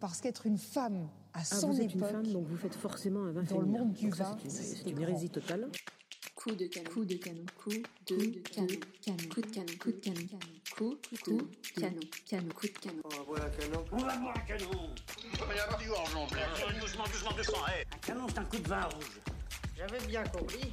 parce qu'être une femme à Ah, son vous êtes une époque, femme, donc vous faites forcément un vin dans le monde du vin, c'est une- hérésie totale. Coup de canon. Coup de canon. Coup de canon. Canon. Coup de canon. Coup de canon. Coup de canon. Canon. Coup de canon. On va boire un canon. On va boire un canon Il va y avoir du en plein. Doucement, doucement, doucement, Un canon, c'est un coup de vin rouge. J'avais bien compris.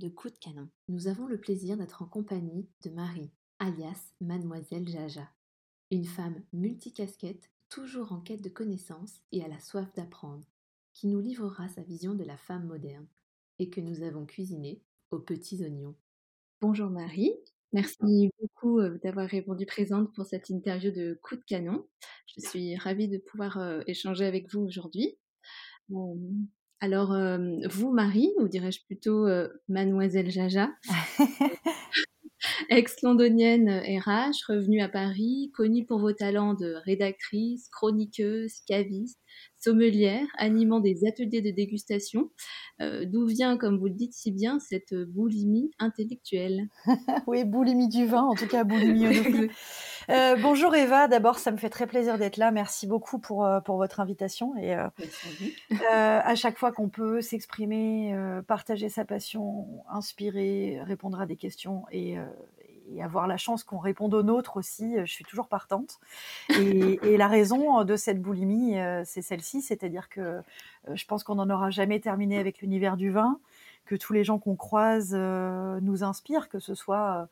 de Coup de canon. Nous avons le plaisir d'être en compagnie de Marie, alias Mademoiselle Jaja. Une femme multicasquette, toujours en quête de connaissances et à la soif d'apprendre, qui nous livrera sa vision de la femme moderne et que nous avons cuisiné aux petits oignons. Bonjour Marie, merci beaucoup euh, d'avoir répondu présente pour cette interview de Coup de canon. Je suis ravie de pouvoir euh, échanger avec vous aujourd'hui. Euh, alors, euh, vous, Marie, ou dirais-je plutôt euh, Mademoiselle Jaja, ex-londonienne euh, RH, revenue à Paris, connue pour vos talents de rédactrice, chroniqueuse, caviste, sommelière, animant des ateliers de dégustation, euh, d'où vient, comme vous le dites si bien, cette boulimie intellectuelle? Oui, boulimie du vin, en tout cas boulimie onophile. Euh, bonjour Eva, d'abord ça me fait très plaisir d'être là, merci beaucoup pour, euh, pour votre invitation et euh, à chaque fois qu'on peut s'exprimer, partager sa passion, inspirer, répondre à des questions et, et avoir la chance qu'on réponde aux nôtres aussi, euh, je suis toujours partante. Et, la raison de cette boulimie, euh, c'est celle-ci, c'est-à-dire que euh, je pense qu'on n'en aura jamais terminé avec l'univers du vin, que tous les gens qu'on croise euh, nous inspirent, que ce soit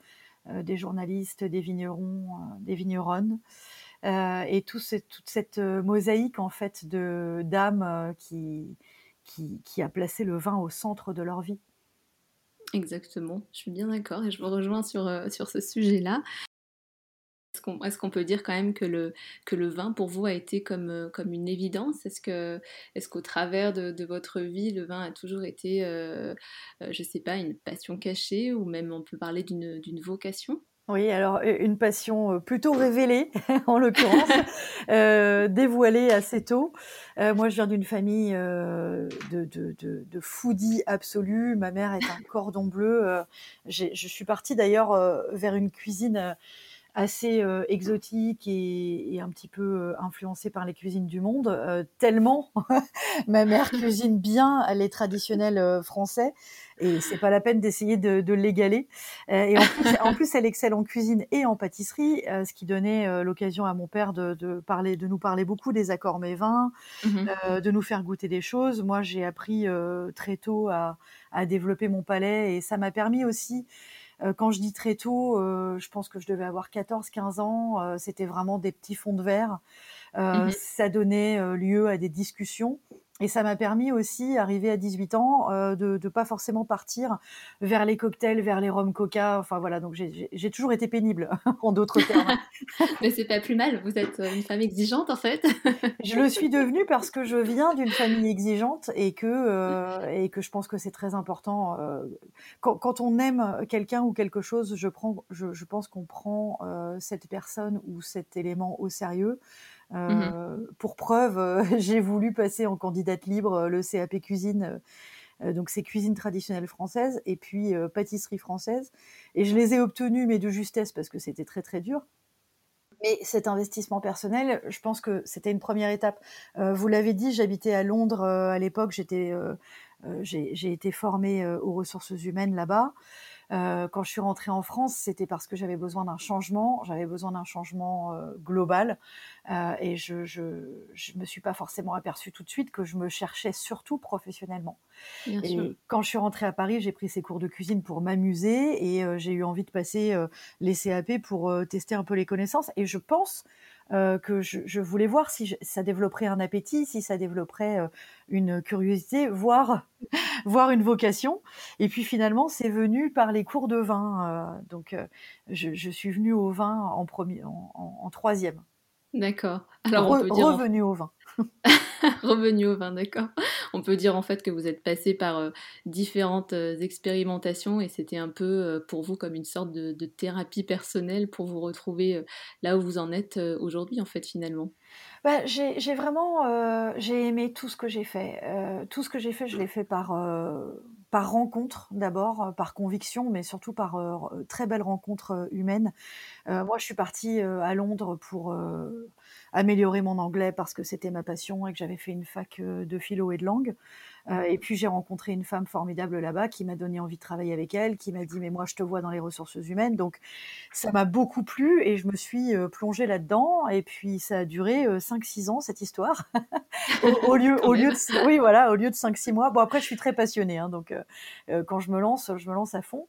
euh, des journalistes, des vignerons, euh, des vigneronnes, euh, et toute cette euh, mosaïque en fait de d'âmes euh, qui a placé le vin au centre de leur vie. Exactement, je suis bien d'accord et je vous rejoins sur, euh, sur ce sujet-là. Est-ce qu'on peut dire quand même que le, que le vin pour vous a été comme, euh, comme une évidence? Est-ce que est-ce qu'au travers de, de votre vie, le vin a toujours été, euh, je sais pas, une passion cachée ou même on peut parler d'une vocation? Oui, alors une passion euh, plutôt révélée en l'occurrence, euh, dévoilée assez tôt. Euh, moi, je viens d'une famille euh, de, de, de, de foodies absolus. Ma mère est un cordon bleu. Euh, je suis partie d'ailleurs euh, vers une cuisine euh, assez euh, exotique et, et un petit peu euh, influencée par les cuisines du monde, euh, tellement ma mère cuisine bien les traditionnels euh, français et c'est pas la peine d'essayer de, de l'égaler. Et en plus, en plus, elle excelle en cuisine et en pâtisserie, ce qui donnait l'occasion à mon père de, de parler, de nous parler beaucoup des accords mévins, euh, de nous faire goûter des choses. Moi, j'ai appris très tôt à, à développer mon palais et ça m'a permis aussi quand je dis très tôt, euh, je pense que je devais avoir 14-15 ans. euh, C'était vraiment des petits fonds de verre. Euh, Mhm. Ça donnait euh, lieu à des discussions. Et ça m'a permis aussi, arrivé à 18 ans, euh, de ne pas forcément partir vers les cocktails, vers les rhum coca. Enfin voilà, donc j'ai- toujours été pénible, en d'autres termes. Mais c'est pas plus mal, vous êtes une femme exigeante en fait. Je le suis devenue parce que je viens d'une famille exigeante et que, euh, et que je pense que c'est très important. euh, quand, quand on aime quelqu'un ou quelque chose, je, prends, je, je pense qu'on prend euh, cette personne ou cet élément au sérieux. Euh, Pour preuve, euh, j'ai voulu passer en candidate libre euh, le CAP cuisine. donc c'est cuisine traditionnelle française et puis pâtisserie française. Et je les ai obtenus, mais de justesse parce que c'était très très dur. Mais cet investissement personnel, je pense que c'était une première étape. Vous l'avez dit, j'habitais à Londres à l'époque. J'étais, j'ai été formée aux ressources humaines là-bas. Euh, quand je suis rentrée en France, c'était parce que j'avais besoin d'un changement. J'avais besoin d'un changement euh, global, Euh, et je, je, je me suis pas forcément aperçue tout de suite que je me cherchais surtout professionnellement. Bien sûr. Et quand je suis rentrée à Paris, j'ai pris ces cours de cuisine pour m'amuser et euh, j'ai eu envie de passer euh, les CAP pour euh, tester un peu les connaissances. Et je pense euh, que je, je voulais voir si je- ça développerait un appétit, si ça développerait euh, une curiosité, voire, voire une vocation. Et puis finalement, c'est venu par les cours de vin. euh, donc, euh, je, je suis venue au vin en, premier, en, en- en troisième. D'accord. Alors on peut dire revenu au vin. revenu au vin, d'accord. On peut dire en fait que vous êtes passé par euh, différentes euh, expérimentations et c'était un peu euh, pour vous comme une sorte de, thérapie personnelle pour vous retrouver là où vous en êtes aujourd'hui en fait finalement? Bah, j'ai vraiment j'ai aimé tout ce que j'ai fait. tout ce que j'ai fait, je l'ai fait par par rencontre d'abord, par conviction, mais surtout par très belles rencontres humaines. moi, je suis partie à Londres pour améliorer mon anglais parce que c'était ma passion et que j'avais fait une fac de philo et de langue. Euh, et puis j'ai rencontré une femme formidable là-bas qui m'a donné envie de travailler avec elle, qui m'a dit mais moi je te vois dans les ressources humaines. Donc ça m'a beaucoup plu et je me suis euh, plongée là-dedans. Et puis ça a duré 5-6 euh, ans cette histoire. au, lieu, au lieu de, oui voilà, au lieu de 5-6 mois. Bon après je suis très passionnée, hein, donc quand je me lance, je me lance à fond.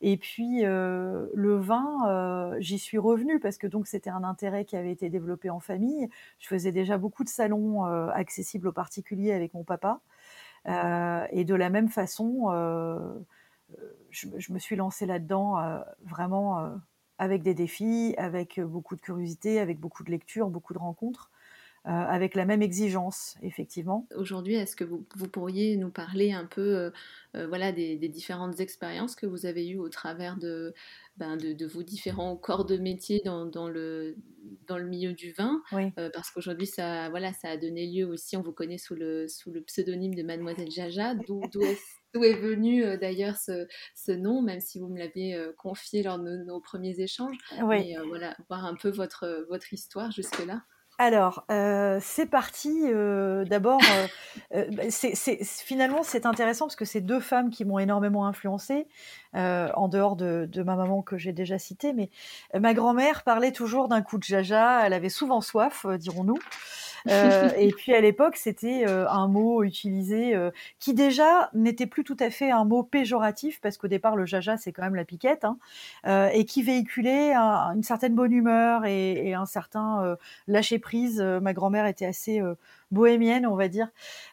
Et puis le vin, j'y suis revenue parce que donc c'était un intérêt qui avait été développé en famille. Je faisais déjà beaucoup de salons accessibles aux particuliers avec mon papa. Euh, et de la même façon, euh, je, je, me suis lancée là-dedans euh, vraiment avec des défis, avec beaucoup de curiosité, avec beaucoup de lectures, beaucoup de rencontres. Euh, avec la même exigence, effectivement. Aujourd'hui, est-ce que vous, vous, pourriez nous parler un peu euh, euh, voilà, des, des, différentes expériences que vous avez eues au travers de, ben, de, de, vos différents corps de métier dans, dans, le, dans le milieu du vin? Parce qu'aujourd'hui, ça, voilà, ça a donné lieu aussi, on vous connaît sous le, sous le pseudonyme de Mademoiselle Jaja, d'où est, est, venu d'ailleurs ce, ce, nom, même si vous me l'aviez confié lors de nos, premiers échanges? Mais voilà, voir un peu votre, votre histoire jusque-là. Alors, euh, c'est parti. Euh, d'abord, euh, bah, finalement, c'est intéressant parce que c'est deux femmes qui m'ont énormément influencée, en dehors de, de, ma maman que j'ai déjà citée. Mais ma grand-mère parlait toujours d'un coup de jaja. Elle avait souvent soif, dirons-nous. Euh, et puis à l'époque, c'était euh, un mot utilisé euh, qui déjà n'était plus tout à fait un mot péjoratif parce qu'au départ, le jaja, c'est quand même la piquette, hein, et qui véhiculait une certaine bonne humeur et, et un certain lâcher prise. ma grand-mère était assez bohémienne, on va dire.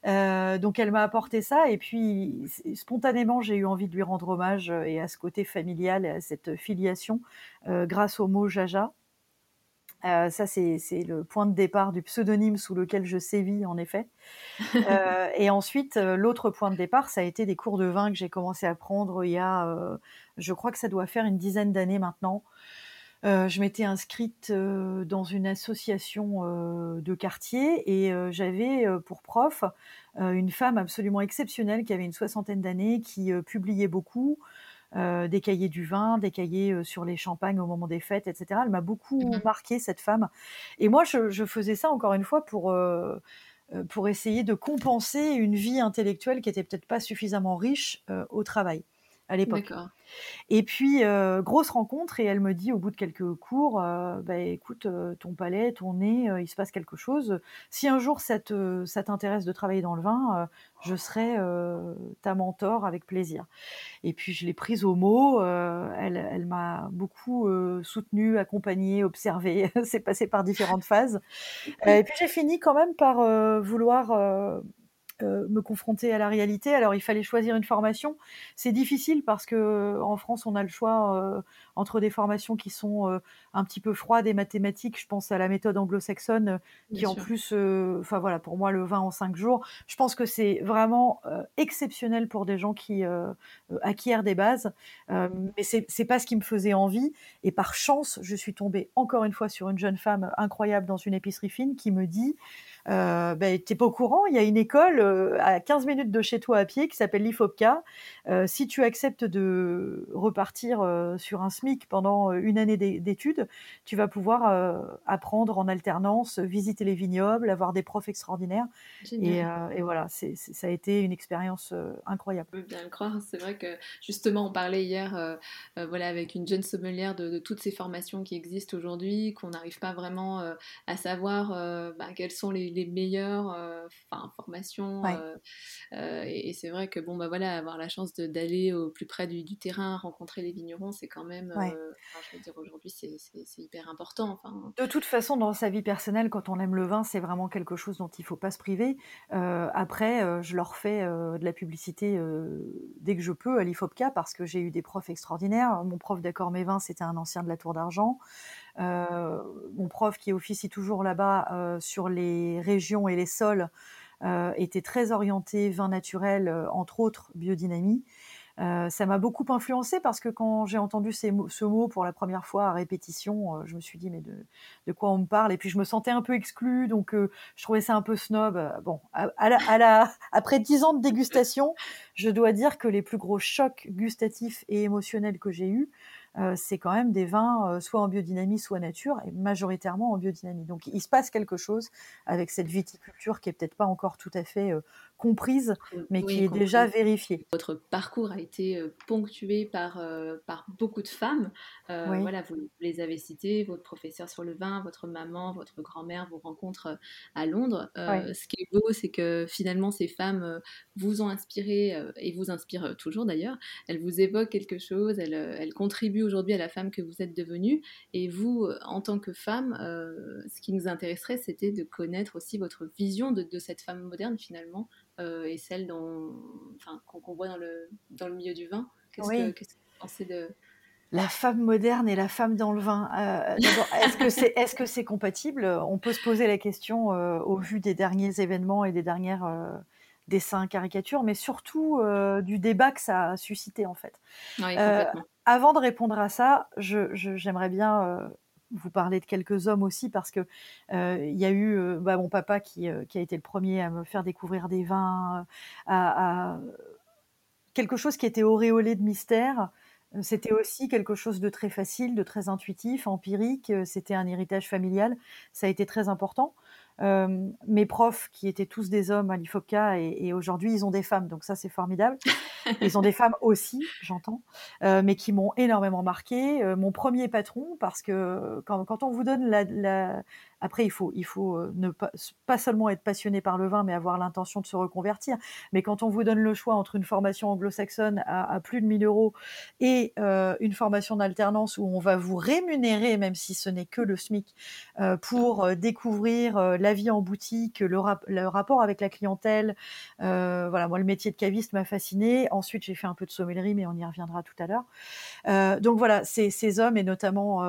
Euh, donc elle m'a apporté ça et puis spontanément j'ai eu envie de lui rendre hommage et à ce côté familial et à cette filiation euh, grâce au mot jaja. Euh, ça, c'est le point de départ du pseudonyme sous lequel je sévis, en effet. Euh, et ensuite, euh, l'autre point de départ, ça a été des cours de vin que j'ai commencé à prendre il y a, je crois que ça doit faire une dizaine d'années maintenant. je m'étais inscrite dans une association de quartier et j'avais pour prof une femme absolument exceptionnelle qui avait une soixantaine d'années, qui publiait beaucoup, euh, des cahiers du vin, des cahiers euh, sur les champagnes au moment des fêtes, etc. Elle m'a beaucoup mmh marqué, cette femme. Et moi, je, faisais ça, encore une fois, pour, euh, pour essayer de compenser une vie intellectuelle qui était peut-être pas suffisamment riche au travail à l'époque. Et puis, euh, grosse rencontre, et elle me dit au bout de quelques cours, euh, bah, écoute, euh, ton palais, ton nez, il se passe quelque chose. Si un jour ça t'intéresse de travailler dans le vin, je serai ta mentor avec plaisir. Et puis, je l'ai prise au mot, elle, elle m'a beaucoup soutenue, accompagnée, observée, c'est passé par différentes phases. et puis, j'ai fini quand même par vouloir euh, me confronter à la réalité. Alors il fallait choisir une formation. C'est difficile parce que en France on a le choix euh, entre des formations qui sont euh, un petit peu froides et mathématiques. Je pense à la méthode anglo-saxonne qui en plus, enfin voilà, pour moi le vin en cinq jours. Je pense que c'est vraiment exceptionnel pour des gens qui acquièrent des bases. mais c'est c'est pas ce qui me faisait envie. Et par chance, je suis tombée encore une fois sur une jeune femme incroyable dans une épicerie fine qui me dit euh, ben, t'es pas au courant, il y a une école euh, à 15 minutes de chez toi à pied qui s'appelle l'IFOPCA. Euh, si tu acceptes de repartir euh, sur un SMIC pendant une année d'études, tu vas pouvoir apprendre en alternance, visiter les vignobles, avoir des profs extraordinaires. Et, et, voilà, c'est, ça a été une expérience incroyable. Je peux bien le croire. C'est vrai que justement, on parlait hier voilà, avec une jeune sommelière de, de, toutes ces formations qui existent aujourd'hui, qu'on n'arrive pas vraiment à savoir bah, quelles sont les les meilleures euh, formations. Euh, euh, et, c'est vrai que bon, bah voilà, avoir la chance d'aller au plus près du, terrain, rencontrer les vignerons, c'est quand même, je veux dire, aujourd'hui, c'est hyper important. Enfin. De toute façon, dans sa vie personnelle, quand on aime le vin, c'est vraiment quelque chose dont il ne faut pas se priver. après, je leur fais de la publicité dès que je peux à l'IFOPCA parce que j'ai eu des profs extraordinaires. Mon prof d'accord mes vins, c'était un ancien de la Tour d'Argent. mon prof qui officie toujours là-bas sur les régions et les sols était très orienté vin naturel, entre autres biodynamie. Euh, ça m'a beaucoup influencé parce que quand j'ai entendu ce mot pour la première fois à répétition, euh, je me suis dit mais de, quoi on me parle? Et puis je me sentais un peu exclue, donc euh, je trouvais ça un peu snob. Bon, après dix ans de dégustation, je dois dire que les plus gros chocs gustatifs et émotionnels que j'ai eus, c'est quand même des vins soit en biodynamie, soit nature, et majoritairement en biodynamie. Donc il se passe quelque chose avec cette viticulture qui est peut-être pas encore tout à fait comprise, mais qui est déjà vérifiée. Votre parcours a été ponctué par, par beaucoup de femmes. Voilà, vous, les avez citées, votre professeur sur le vin, votre maman, votre grand-mère, vos rencontres à Londres. Ce qui est beau, c'est que finalement, ces femmes vous ont inspiré et vous inspirent toujours d'ailleurs. Elles vous évoquent quelque chose, elles, elles contribuent aujourd'hui à la femme que vous êtes devenue. Et vous, en tant que femme, ce qui nous intéresserait, c'était de connaître aussi votre vision de, de cette femme moderne finalement euh, et celle qu'on voit dans le, dans le milieu du vin. Qu'est-ce que, que vous pensez de... La femme moderne et la femme dans le vin. Euh, est-ce que c'est est -ce c'est compatible? On peut se poser la question euh, au vu des derniers événements et des dernières dessins, caricatures, mais surtout du débat que ça a suscité en fait. avant de répondre à ça, j'aimerais bien vous parler de quelques hommes aussi parce que euh, il y a eu euh, bah, mon papa qui, euh, qui, a été le premier à me faire découvrir des vins, à, à quelque chose qui était auréolé de mystère. C'était aussi quelque chose de très facile, de très intuitif, empirique. C'était un héritage familial. Ça a été très important. Euh, mes profs, qui étaient tous des hommes à l'IFOCA, et, et aujourd'hui, ils ont des femmes, donc ça, c'est formidable. Ils ont des femmes aussi, j'entends, euh, mais qui m'ont énormément marqué. Euh, mon premier patron, parce que quand, quand on vous donne la, la, après, il faut, il faut euh, ne pas, seulement être passionné par le vin, mais avoir l'intention de se reconvertir. Mais quand on vous donne le choix entre une formation anglo-saxonne à, plus de 1000 euros et euh, une formation d'alternance où on va vous rémunérer, même si ce n'est que le SMIC, euh, pour découvrir la vie en boutique, le, rapport avec la clientèle. voilà, moi, le métier de caviste m'a fasciné. Ensuite, j'ai fait un peu de sommellerie, mais on y reviendra tout à l'heure. donc voilà, ces, hommes et notamment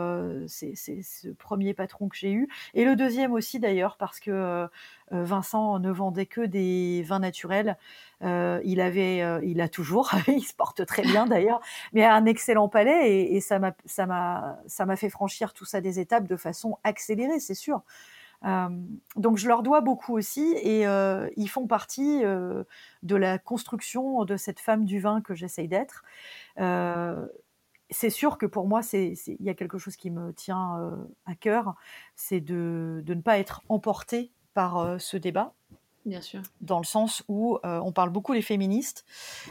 ce premier patron que j'ai eu. Le deuxième aussi d'ailleurs, parce que euh, euh, Vincent ne vendait que des vins naturels. Euh, il avait, il a toujours, il se porte très bien d'ailleurs, mais un excellent palais et, et ça m'a, ça m'a, ça m'a fait franchir tout ça des étapes de façon accélérée, c'est sûr. donc je leur dois beaucoup aussi et ils font partie de la construction de cette femme du vin que j'essaye d'être c'est sûr que pour moi, il y a quelque chose qui me tient euh, à cœur, c'est de, ne pas être emporté par euh, ce débat. Bien sûr. Dans le sens où euh, on parle beaucoup des féministes.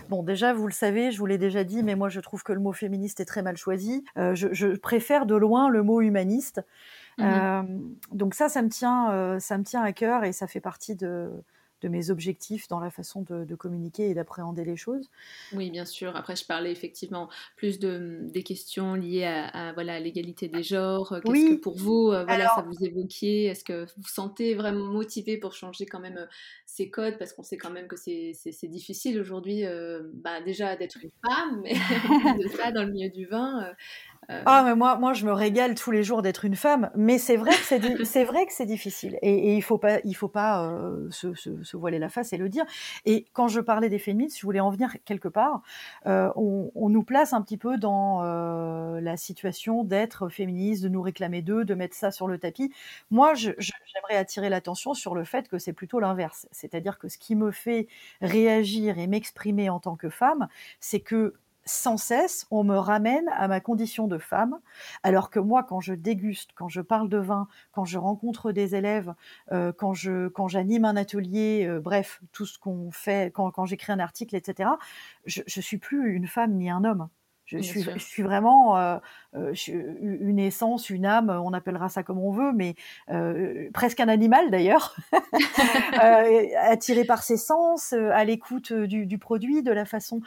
Bon, déjà, vous le savez, je vous l'ai déjà dit, mais moi, je trouve que le mot féministe est très mal choisi. Je, préfère de loin le mot humaniste. Mmh donc ça, ça me tient, ça me tient à cœur et ça fait partie de, de mes objectifs dans la façon de, communiquer et d'appréhender les choses. Oui, bien sûr. Après, je parlais effectivement plus de, des questions liées à, voilà l'égalité des genres. Qu'est-ce oui. que pour vous, euh, voilà, ça vous évoquiez Est-ce que vous vous sentez vraiment motivé pour changer quand même euh, ces codes? Parce qu'on sait quand même que c'est difficile aujourd'hui, euh, bah, déjà d'être une femme, mais de ça dans le milieu du vin. Euh, ah, mais moi, moi, je me régale tous les jours d'être une femme, mais c'est vrai que c'est, c'est vrai que c'est difficile. Et, il faut pas, il faut pas euh, se, se, voiler la face et le dire. Et quand je parlais des féministes, je voulais en venir quelque part. Euh, on, on, nous place un petit peu dans la situation d'être féministe, de nous réclamer d'eux, de mettre ça sur le tapis. Moi, je, j'aimerais attirer l'attention sur le fait que c'est plutôt l'inverse. C'est-à-dire que ce qui me fait réagir et m'exprimer en tant que femme, c'est que sans cesse, on me ramène à ma condition de femme, alors que moi, quand je déguste, quand je parle de vin, quand je rencontre des élèves, euh, quand je quand j'anime un atelier, euh, bref, tout ce qu'on fait, quand, quand j'écris un article, etc., je, je suis plus une femme ni un homme. Je suis, je suis, vraiment euh, euh une essence, une âme, on appellera ça comme on veut, mais euh, presque un animal d'ailleurs, euh, attiré par ses sens, euh, à l'écoute du, du, produit, de la façon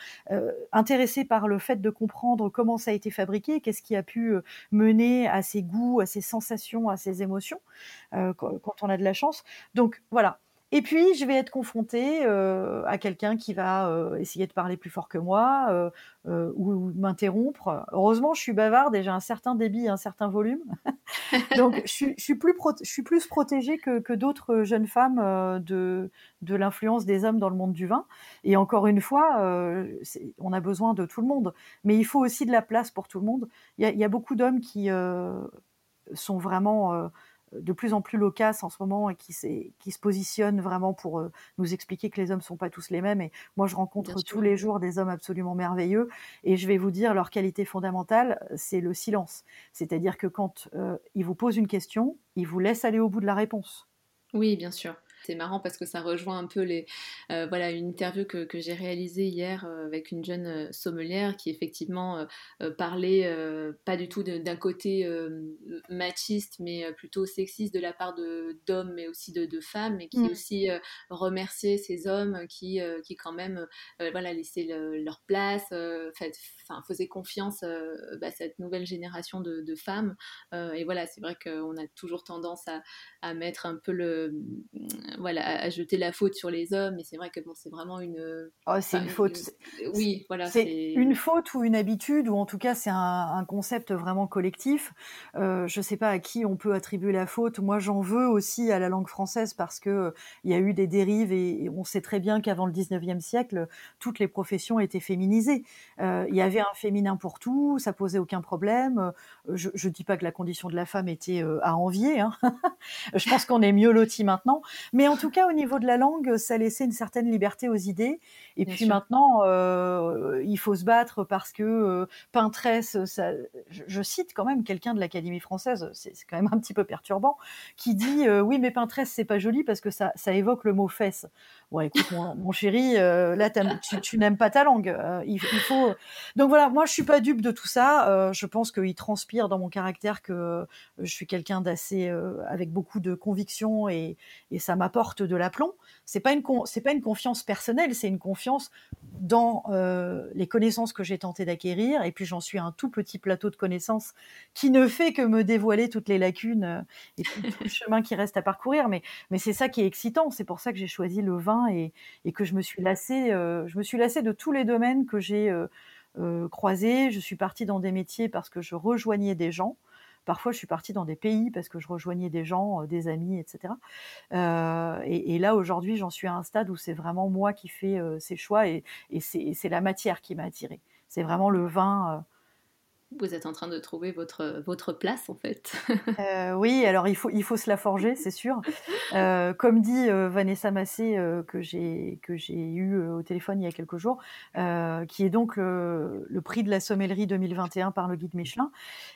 intéressée par le fait de comprendre comment ça a été fabriqué, qu'est-ce qui a pu mener à ses goûts, à ses sensations, à ses émotions, quand, quand, on a de la chance. Donc voilà, Et puis, je vais être confrontée euh, à quelqu'un qui va euh, essayer de parler plus fort que moi euh, ou, ou m'interrompre. Heureusement, je suis bavarde et j'ai un certain débit, un certain volume. Donc, je, suis- je suis plus prote- je suis plus protégée que, que d'autres jeunes femmes de, de l'influence des hommes dans le monde du vin. Et encore une fois, on a besoin de tout le monde. Mais il faut aussi de la place pour tout le monde. Il y a, il y a beaucoup d'hommes qui sont vraiment de plus en plus loquaces en ce moment et qui, qui se positionnent vraiment pour euh, nous expliquer que les hommes sont pas tous les mêmes. Et moi, je rencontre Bien sûr. tous les jours des hommes absolument merveilleux. Et je vais vous dire, leur qualité fondamentale, c'est le silence. C'est-à-dire que quand euh, ils vous posent une question, ils vous laissent aller au bout de la réponse. Oui, bien sûr. C'est marrant parce que ça rejoint un peu les, euh, voilà, une interview que, que j'ai réalisée hier euh, avec une jeune euh, sommelière qui effectivement euh, parlait euh, pas du tout d'un côté machiste mais plutôt sexiste de la part de d'hommes mais aussi de, de femmes et qui Mm. aussi remerciait ces hommes qui, qui quand même voilà, laissaient le- leur place, fait- faisaient confiance bah, à cette nouvelle génération de, de femmes. Et voilà, c'est vrai qu'on a toujours tendance à, à mettre un peu le voilà à, à jeter la faute sur les hommes et c'est vrai que bon c'est vraiment une Oh, c'est une faute. une- oui voilà c'est une faute ou une habitude, ou en tout cas c'est un, un concept vraiment collectif. Euh, je ne sais pas à qui on peut attribuer la faute. Moi, j'en veux aussi à la langue française parce que euh, il y a eu des dérives et, et on sait très bien qu'avant le 19e siècle, toutes les professions étaient féminisées. Euh, il y avait un féminin pour tout, ça posait aucun problème. Euh, Je ne dis pas que la condition de la femme était euh, à envier. hein. je pense qu'on est mieux loti maintenant, mais en tout cas au niveau de la langue, ça laissait une certaine liberté aux idées. Et Bien puis sûr. maintenant, euh, il faut se battre parce que euh, Pinterest, ça, je, je cite quand même quelqu'un de l'Académie française, c'est c'est quand même un petit peu perturbant, qui dit euh, oui mais Pinterest c'est pas joli parce que ça, ça évoque le mot fesse. Bon écoute mon, chéri, euh, là tu, n'aimes pas ta langue, euh. Donc voilà, moi je suis pas dupe de tout ça. euh, je pense qu'il transpire dans mon caractère que je suis quelqu'un d'assez avec beaucoup de conviction et, et ça m'apporte de l'aplomb. C'est pas une pas une confiance personnelle, c'est une confiance dans les connaissances que j'ai tenté d'acquérir. Et puis j'en suis un tout petit plateau de connaissances qui ne fait que me dévoiler toutes les lacunes et tout, tout le chemin qui reste à parcourir. Mais, mais c'est ça qui est excitant. C'est pour ça que j'ai choisi le vin et, que je me suis lassée. euh, je me suis lassée de tous les domaines que j'ai euh, euh, croisés. Je suis partie dans des métiers parce que je rejoignais des gens. Parfois, je suis partie dans des pays parce que je rejoignais des gens, des amis, etc. Et, là, aujourd'hui, j'en suis à un stade où c'est vraiment moi qui fais euh, ces choix et, et c'est la matière qui m'a attirée. C'est vraiment le vin. Vous êtes en train de trouver votre votre place en fait Euh, oui, alors il faut, il faut se la forger, c'est sûr. Euh, comme dit euh, Vanessa Massé, euh, que j'ai que j'ai eu euh, au téléphone il y a quelques jours, euh, qui est donc le, le prix de la sommellerie 2021 par le guide Michelin.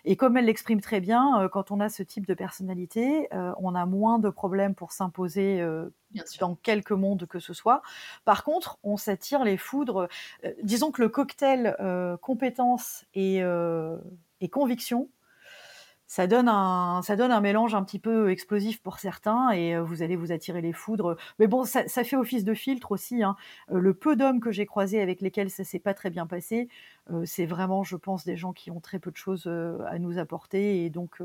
Et comme elle l'exprime très bien, euh, quand on a ce type de personnalité, euh, on a moins de problèmes pour s'imposer euh, dans quelque monde que ce soit. Par contre, on s'attire les foudres. Euh, disons que le cocktail euh, compétences et, euh, et conviction, ça donne, un, mélange un petit peu explosif pour certains et euh, vous allez vous attirer les foudres. Mais bon, ça, fait office de filtre aussi. hein. Le peu d'hommes que j'ai croisés avec lesquels ça s'est pas très bien passé, c'est vraiment, je pense, des gens qui ont très peu de choses à nous apporter. Et donc,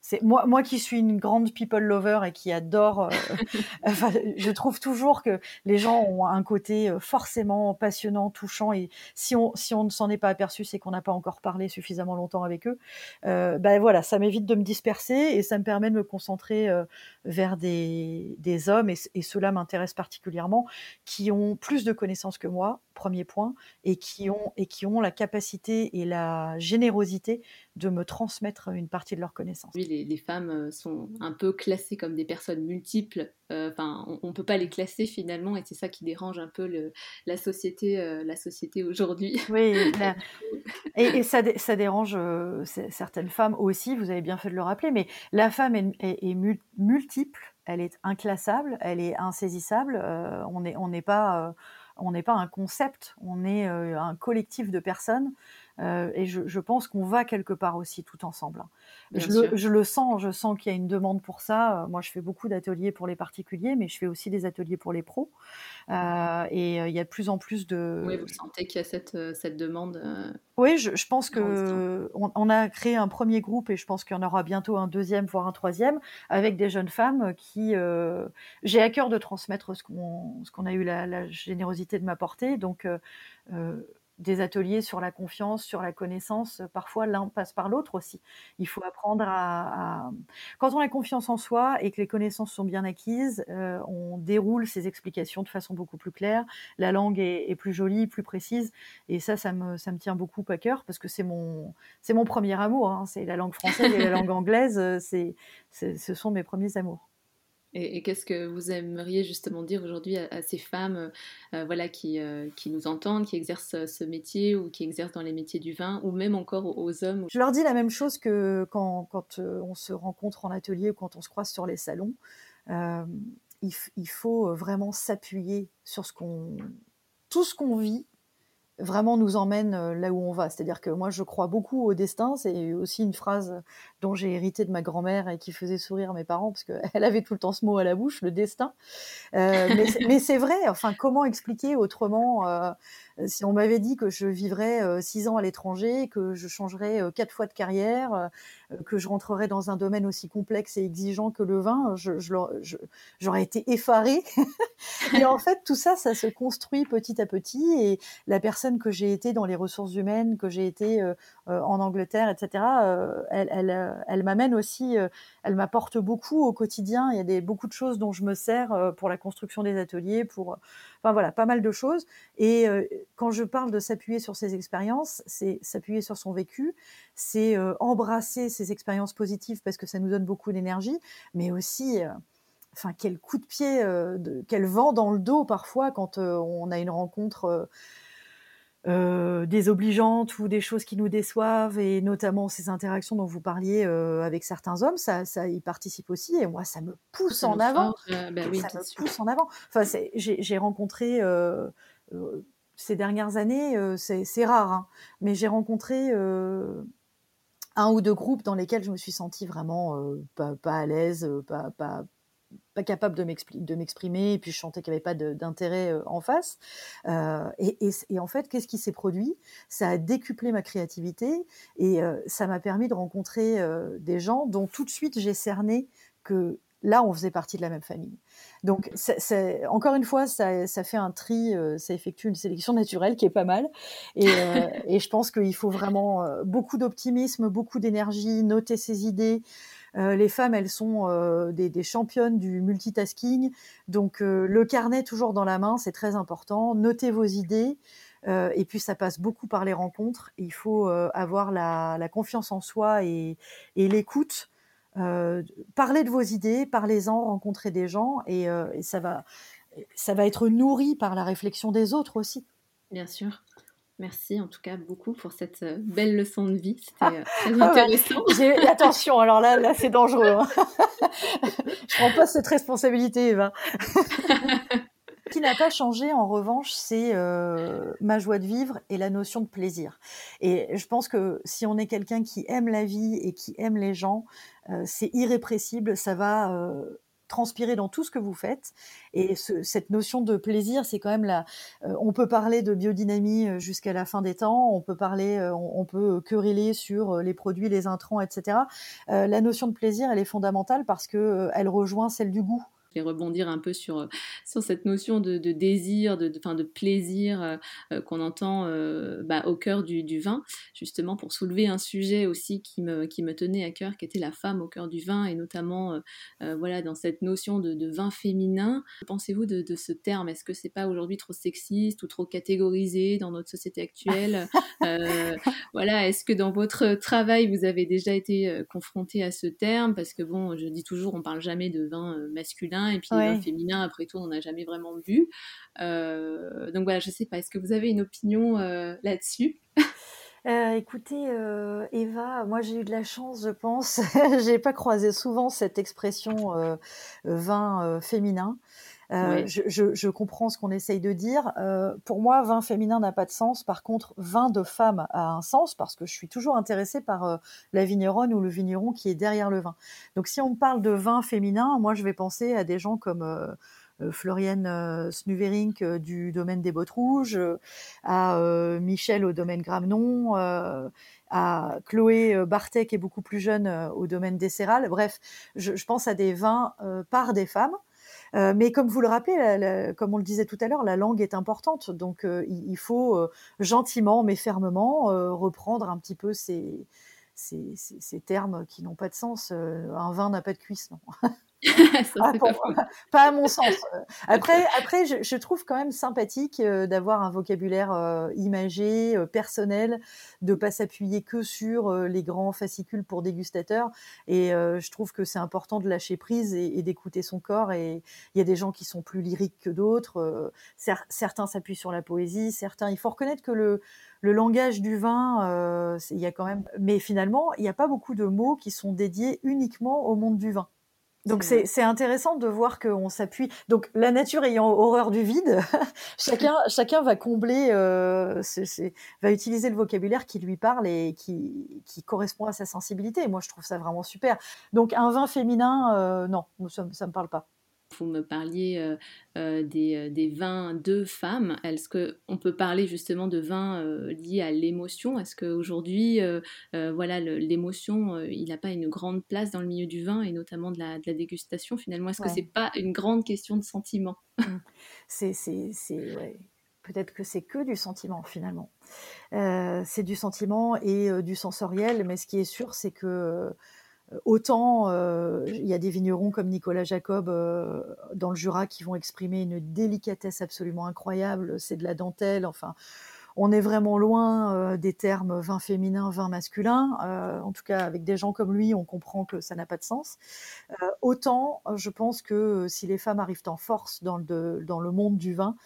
c'est moi, moi qui suis une grande people lover et qui adore, euh, enfin, je trouve toujours que les gens ont un côté euh, forcément passionnant, touchant. Et si on, si on ne s'en est pas aperçu, c'est qu'on n'a pas encore parlé suffisamment longtemps avec eux. Euh, ben voilà, ça m'évite de me disperser et ça me permet de me concentrer euh, vers des, des hommes, et, et ceux-là m'intéressent particulièrement, qui ont plus de connaissances que moi, premier point, et qui ont, et qui ont la capacité et la générosité de me transmettre une partie de leurs connaissances. Oui, les, les femmes euh, sont un peu classées comme des personnes multiples. Euh, Enfin, on, on peut pas les classer finalement, et c'est ça qui dérange un peu le, la société, euh, la société aujourd'hui. Oui, la- et, et ça, dé- ça dérange euh, certaines femmes aussi, vous avez bien fait de le rappeler, mais la femme est, est- est mul- multiple, elle est inclassable, elle est insaisissable, on n'est on n'est pas, on n'est pas un concept, on est un collectif de personnes Euh, et je, je pense qu'on va quelque part aussi tout ensemble. hein. Je le, je le sens, je sens qu'il y a une demande pour ça. Euh, Moi, je fais beaucoup d'ateliers pour les particuliers, mais je fais aussi des ateliers pour les pros. Euh, et il y a de plus en plus de. Oui, vous sentez qu'il y a cette, cette demande. Oui, je, je pense que on, on a créé un premier groupe et je pense qu'il y en aura bientôt un deuxième, voire un troisième, avec des jeunes femmes qui. euh, J'ai à cœur de transmettre ce qu'on qu'on a eu la, la générosité de m'apporter. Donc, euh, des ateliers sur la confiance, sur la connaissance. Parfois, l'un passe par l'autre aussi. Il faut apprendre à, à- Quand on a confiance en soi et que les connaissances sont bien acquises, euh, on déroule ses explications de façon beaucoup plus claire. La langue est, est plus jolie, plus précise. Et ça, ça me, ça me tient beaucoup à cœur parce que c'est mon, c'est mon premier amour. hein. C'est la langue française et la langue anglaise. euh, c'est- ce sont mes premiers amours. Et, qu'est-ce que vous aimeriez justement dire aujourd'hui à, ces femmes euh, euh, voilà, qui, euh, qui nous entendent, qui exercent ce métier ou qui exercent dans les métiers du vin, ou même encore aux, hommes Je leur dis la même chose que quand, quand on se rencontre en atelier ou quand on se croise sur les salons. Il, il faut vraiment s'appuyer sur ce qu'on, tout ce qu'on vit vraiment nous emmène euh, là où on va. C'est-à-dire que moi, je crois beaucoup au destin. C'est aussi une phrase dont j'ai hérité de ma grand-mère et qui faisait sourire mes parents parce qu'elle avait tout le temps ce mot à la bouche, le destin. Euh, mais c'est- mais c'est vrai. Enfin, comment expliquer autrement euh, si on m'avait dit que je vivrais euh, six ans à l'étranger, que je changerais euh, quatre fois de carrière, euh, que je rentrerais dans un domaine aussi complexe et exigeant que le vin, j'aurais été effarée. et en fait, tout ça, ça se construit petit à petit. Et la personne que j'ai été dans les ressources humaines, que j'ai été euh, euh, en Angleterre, etc., euh, elle, euh, m'amène aussi, euh, elle m'apporte beaucoup au quotidien. Il y a beaucoup de choses dont je me sers euh, pour la construction des ateliers, pour, enfin voilà, pas mal de choses. Et euh, quand je parle de s'appuyer sur ses expériences, c'est s'appuyer sur son vécu, c'est euh, embrasser ses expériences positives parce que ça nous donne beaucoup d'énergie, mais aussi, euh, enfin, quel coup de pied, euh, de- quel vent dans le dos parfois quand on a une rencontre. euh, désobligeantes ou des choses qui nous déçoivent et notamment ces interactions dont vous parliez euh, avec certains hommes, ça, ça y participe aussi et moi ça me pousse Ça en avant euh, bah oui, ça me pousse en avant. Enfin, j'ai rencontré ces dernières années, euh, c'est rare, hein, mais j'ai rencontré euh, un ou deux groupes dans lesquels je me suis sentie vraiment euh, pas, à l'aise, pas, capable de m'exprimer, et puis je sentais qu'il n'y avait pas d'intérêt en face. Et, et- en fait, qu'est-ce qui s'est produit? Ça a décuplé ma créativité et ça m'a permis de rencontrer des gens dont tout de suite j'ai cerné que là, on faisait partie de la même famille. Donc, c'est- c'est- encore une fois, ça, ça fait un tri, euh, ça effectue une sélection naturelle qui est pas mal. Et, euh, et je pense qu'il faut vraiment euh, beaucoup d'optimisme, beaucoup d'énergie, noter ses idées. Euh, les femmes, elles sont euh, des, des championnes du multitasking. Donc, euh, le carnet toujours dans la main, c'est très important. Notez vos idées. Euh, et puis, ça passe beaucoup par les rencontres. Il faut euh, avoir la, la confiance en soi et, et l'écoute. Euh, parlez de vos idées, parlez-en, rencontrez des gens et, euh, et ça, va, ça va être nourri par la réflexion des autres aussi. Bien sûr. Merci en tout cas beaucoup pour cette euh, belle leçon de vie. C'était euh, très Ah intéressant. Attention, alors là, là c'est dangereux. hein. Je prends pas cette responsabilité, Eva. Ce qui n'a pas changé, en revanche, c'est euh, ma joie de vivre et la notion de plaisir. Et je pense que si on est quelqu'un qui aime la vie et qui aime les gens, euh, c'est irrépressible, ça va euh, transpirer dans tout ce que vous faites. Et ce- cette notion de plaisir, c'est quand même la. euh, on peut parler de biodynamie jusqu'à la fin des temps, on peut parler, on, peut quereller sur les produits, les intrants, etc. La notion de plaisir, elle est fondamentale parce que elle rejoint celle du goût. Je vais rebondir un peu sur, euh, sur cette notion de, de désir, de, de, plaisir euh, euh, qu'on entend euh, bah, au cœur du, du vin, justement pour soulever un sujet aussi qui me, qui me tenait à cœur, qui était la femme au cœur du vin, et notamment euh, voilà, dans cette notion de, de vin féminin. Que Pensez-vous de, de ce terme? Est-ce que c'est pas aujourd'hui trop sexiste ou trop catégorisé dans notre société actuelle? Voilà, est-ce que dans votre travail, vous avez déjà été confronté à ce terme? Parce que bon, je dis toujours, on parle jamais de vin euh, masculin, et puis Ouais. vins féminins, après tout, on n'en a jamais vraiment vu. Euh, donc voilà, je sais pas, est-ce que vous avez une opinion euh, là-dessus? Euh, écoutez, euh, Eva, moi j'ai eu de la chance, je pense. j'ai pas croisé souvent cette expression euh, vin euh, féminin. Euh, je, je, je, comprends ce qu'on essaye de dire. Euh, pour moi, vin féminin n'a pas de sens. Par contre, vin de femme a un sens parce que je suis toujours intéressée par euh, la vigneronne ou le vigneron qui est derrière le vin. Donc, si on parle de vin féminin, moi, je vais penser à des gens comme Florienne euh, Snuverink du domaine des bottes rouges, à Michel au domaine Gramnon, à Chloé Bartet qui est beaucoup plus jeune au domaine des cérales. Bref, je, je pense à des vins par des femmes. Euh, mais comme vous le rappelez, comme on le disait tout à l'heure, la langue est importante. Donc euh, il, faut euh, gentiment mais fermement reprendre un petit peu ces, ces, ces, ces termes qui n'ont pas de sens. un vin n'a pas de cuisse, non ah, pour, pas, pas, à mon sens. Après, après je, je trouve quand même sympathique euh, d'avoir un vocabulaire euh, imagé, euh, personnel, de pas s'appuyer que sur les grands fascicules pour dégustateurs. Et je trouve que c'est important de lâcher prise et, et d'écouter son corps. Et il y a des gens qui sont plus lyriques que d'autres. Cer certains s'appuient sur la poésie, certains. Il faut reconnaître que le le langage du vin, euh, il y a quand même. Mais finalement, il n'y a pas beaucoup de mots qui sont dédiés uniquement au monde du vin. Donc c'est intéressant de voir qu'on s'appuie. Donc la nature ayant horreur du vide, chacun chacun va combler, euh, c est, c est, va utiliser le vocabulaire qui lui parle et qui, qui correspond à sa sensibilité. Et moi je trouve ça vraiment super. Donc un vin féminin, euh, non, ça, ça me parle pas vous me parliez euh, euh, des, euh, des, vins de femmes. Est-ce qu'on peut parler justement de vins euh, liés à l'émotion? Est-ce qu'aujourd'hui, voilà, l'émotion, il n'a pas une grande place dans le milieu du vin et notamment de la, de la dégustation finalement? Est-ce ouais. que c'est pas une grande question de sentiment? Mmh. C'est ouais. Peut-être que c'est que du sentiment finalement. c'est du sentiment et du sensoriel, mais ce qui est sûr, c'est que Autant euh, il y a des vignerons comme Nicolas Jacob euh, dans le Jura qui vont exprimer une délicatesse absolument incroyable, c'est de la dentelle, enfin on est vraiment loin euh, des termes vin féminin, vin masculin. Euh, en tout cas, avec des gens comme lui, on comprend que ça n'a pas de sens. Euh, autant, je pense que si les femmes arrivent en force dans le, dans le monde du vin,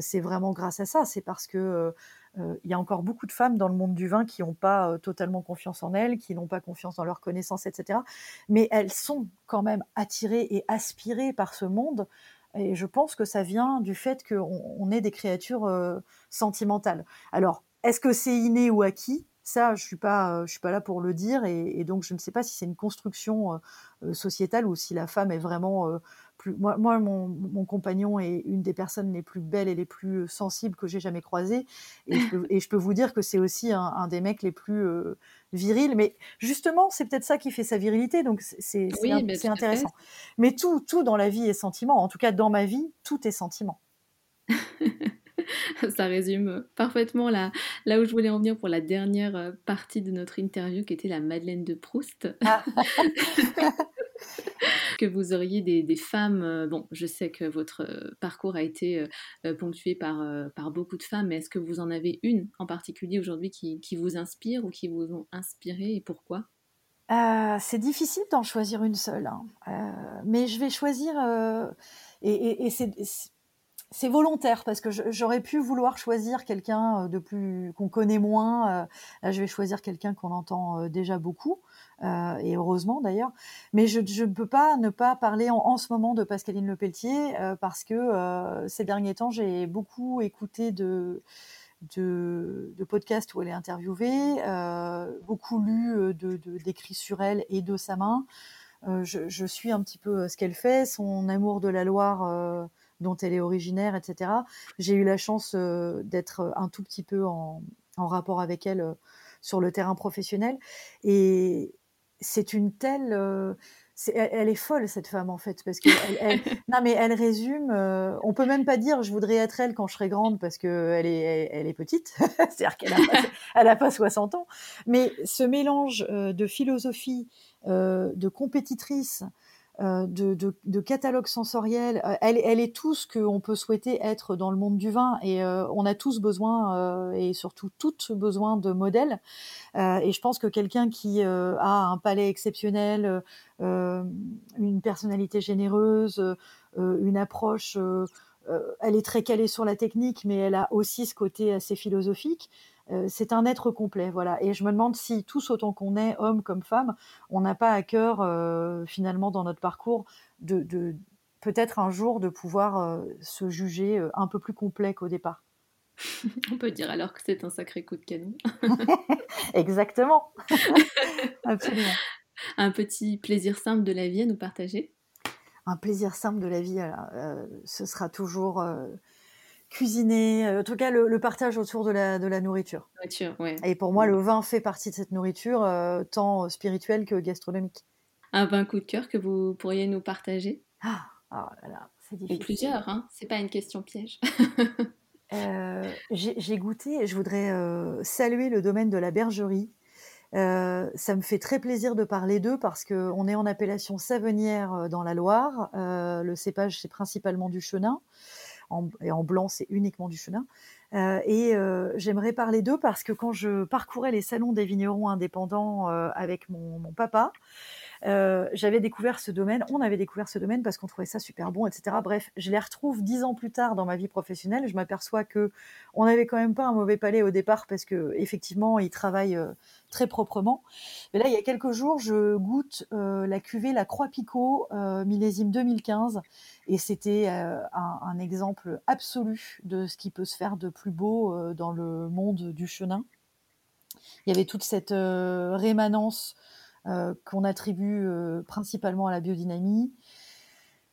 c'est vraiment grâce à ça. C'est parce que euh, il y a encore beaucoup de femmes dans le monde du vin qui n'ont pas euh, totalement confiance en elles, qui n'ont pas confiance dans leurs connaissances, etc. Mais elles sont quand même attirées et aspirées par ce monde. Et je pense que ça vient du fait qu'on on est des créatures euh, sentimentales. Alors, est-ce que c'est inné ou acquis? Ça, je suis pas, je suis pas là pour le dire, et, et donc je ne sais pas si c'est une construction euh, sociétale ou si la femme est vraiment euh, plus. Moi, moi mon, mon, compagnon est une des personnes les plus belles et les plus sensibles que j'ai jamais croisées, et je peux, et je peux vous dire que c'est aussi un, un, des mecs les plus euh, virils. Mais justement, c'est peut-être ça qui fait sa virilité, donc c'est oui, intéressant. Mais tout, tout dans la vie est sentiment. En tout cas, dans ma vie, tout est sentiment. ça résume parfaitement là, là où je voulais en venir pour la dernière euh, partie de notre interview qui était la Madeleine de Proust. Ah. que vous auriez des, des, femmes, euh, bon, je sais que votre euh, parcours a été ponctué par, par beaucoup de femmes, mais est-ce que vous en avez une en particulier aujourd'hui qui, qui, vous inspire ou qui vous ont inspiré et pourquoi? Euh, c'est difficile d'en choisir une seule, hein. euh, mais je vais choisir, euh, et, et, et c'est c'est volontaire parce que j'aurais pu vouloir choisir quelqu'un euh, de plus qu'on connaît moins. Euh, là, je vais choisir quelqu'un qu'on entend euh, déjà beaucoup et heureusement d'ailleurs. Mais je ne peux pas ne pas parler en, ce moment de Pascaline Lepelletier parce que ces derniers temps j'ai beaucoup écouté de podcasts où elle est interviewée, beaucoup lu d'écrits sur elle et de sa main. Je, suis un petit peu ce qu'elle fait, son amour de la Loire dont elle est originaire, etc. J'ai eu la chance euh, d'être un tout petit peu en, en rapport avec elle euh, sur le terrain professionnel. Et c'est une telle... Euh, est, elle, elle, est folle cette femme en fait parce que elle, elle, non mais elle résume euh, on peut même pas dire je voudrais être elle quand je serai grande parce que elle est elle, est petite c'est-à-dire qu'elle a pas, elle a pas 60 ans mais ce mélange euh, de philosophie euh, de compétitrice euh, de, de, catalogue sensoriel. Euh, elle, est tout ce qu'on peut souhaiter être dans le monde du vin et euh, on a tous besoin euh, et surtout toutes besoin de modèles. Euh, et je pense que quelqu'un qui a un palais exceptionnel, une personnalité généreuse, une approche elle est très calée sur la technique, mais elle a aussi ce côté assez philosophique. Euh, c'est un être complet, voilà. Et je me demande si tous autant qu'on est, hommes comme femmes, on n'a pas à cœur euh, finalement dans notre parcours de, de, peut-être un jour de pouvoir se juger un peu plus complet qu'au départ. On peut dire alors que c'est un sacré coup de canon. Exactement. Absolument. Un petit plaisir simple de la vie à nous partager Un plaisir simple de la vie, euh, ce sera toujours euh, cuisiner, euh, en tout cas le, partage autour de la, de la nourriture. Nourriture, ouais. Et pour moi, le vin fait partie de cette nourriture, tant spirituelle que gastronomique. Un vin coup de cœur que vous pourriez nous partager? Ah, oh là là, c'est difficile. Ou plusieurs, hein c'est pas une question piège. j'ai goûté, je voudrais saluer le domaine de la bergerie. ça me fait très plaisir de parler d'eux parce qu'on est en appellation savenière dans la Loire. le cépage, c'est principalement du chenin. Et en blanc, c'est uniquement du chenin. et j'aimerais parler d'eux parce que quand je parcourais les salons des vignerons indépendants avec mon, mon papa, euh, j'avais découvert ce domaine, on avait découvert ce domaine parce qu'on trouvait ça super bon, etc. Bref, je les retrouve dix ans plus tard dans ma vie professionnelle. Je m'aperçois que on n'avait quand même pas un mauvais palais au départ parce que effectivement, ils travaillent euh, très proprement. Mais là, il y a quelques jours, je goûte euh, la cuvée La Croix Picot, millésime 2015, et c'était un, un, exemple absolu de ce qui peut se faire de plus beau dans le monde du chenin. Il y avait toute cette rémanence euh, qu'on attribue euh, principalement à la biodynamie.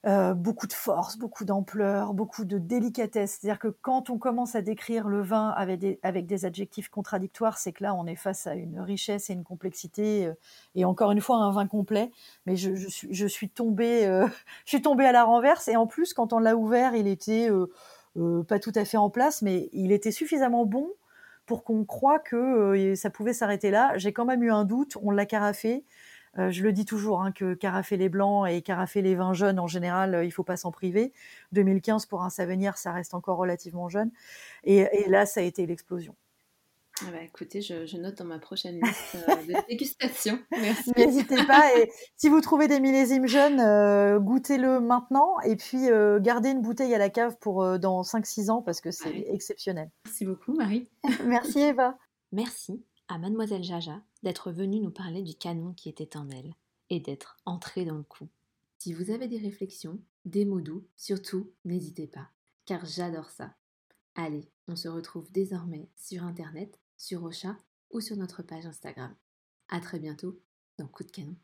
Euh, beaucoup de force, beaucoup d'ampleur, beaucoup de délicatesse. C'est-à-dire que quand on commence à décrire le vin avec des, adjectifs contradictoires, c'est que là, on est face à une richesse et une complexité, et encore une fois, un vin complet. Mais je, suis, tombée, je suis tombée à la renverse, et en plus, quand on l'a ouvert, il était pas tout à fait en place, mais il était suffisamment bon pour qu'on croit que euh, ça pouvait s'arrêter là. J'ai quand même eu un doute, on l'a carafé. Euh, je le dis toujours, hein, que carafer les blancs et carafer les vins jeunes, en général, euh, il faut pas s'en priver. 2015, pour un Savenir, ça reste encore relativement jeune. et là, ça a été l'explosion. Ah bah, écoutez, je, note dans ma prochaine liste euh, de dégustation. Merci. N'hésitez pas. Et si vous trouvez des millésimes jeunes, euh, goûtez-le maintenant. Et puis, euh, gardez une bouteille à la cave pour dans 5-6 ans parce que c'est exceptionnel. Merci beaucoup, Marie. Merci, Eva. Merci à Mademoiselle Jaja d'être venue nous parler du canon qui était en elle et d'être entrée dans le coup. Si vous avez des réflexions, des mots doux, surtout, n'hésitez pas, car j'adore ça. Allez, on se retrouve désormais sur Internet sur Ocha ou sur notre page Instagram. À très bientôt dans Coup de canon.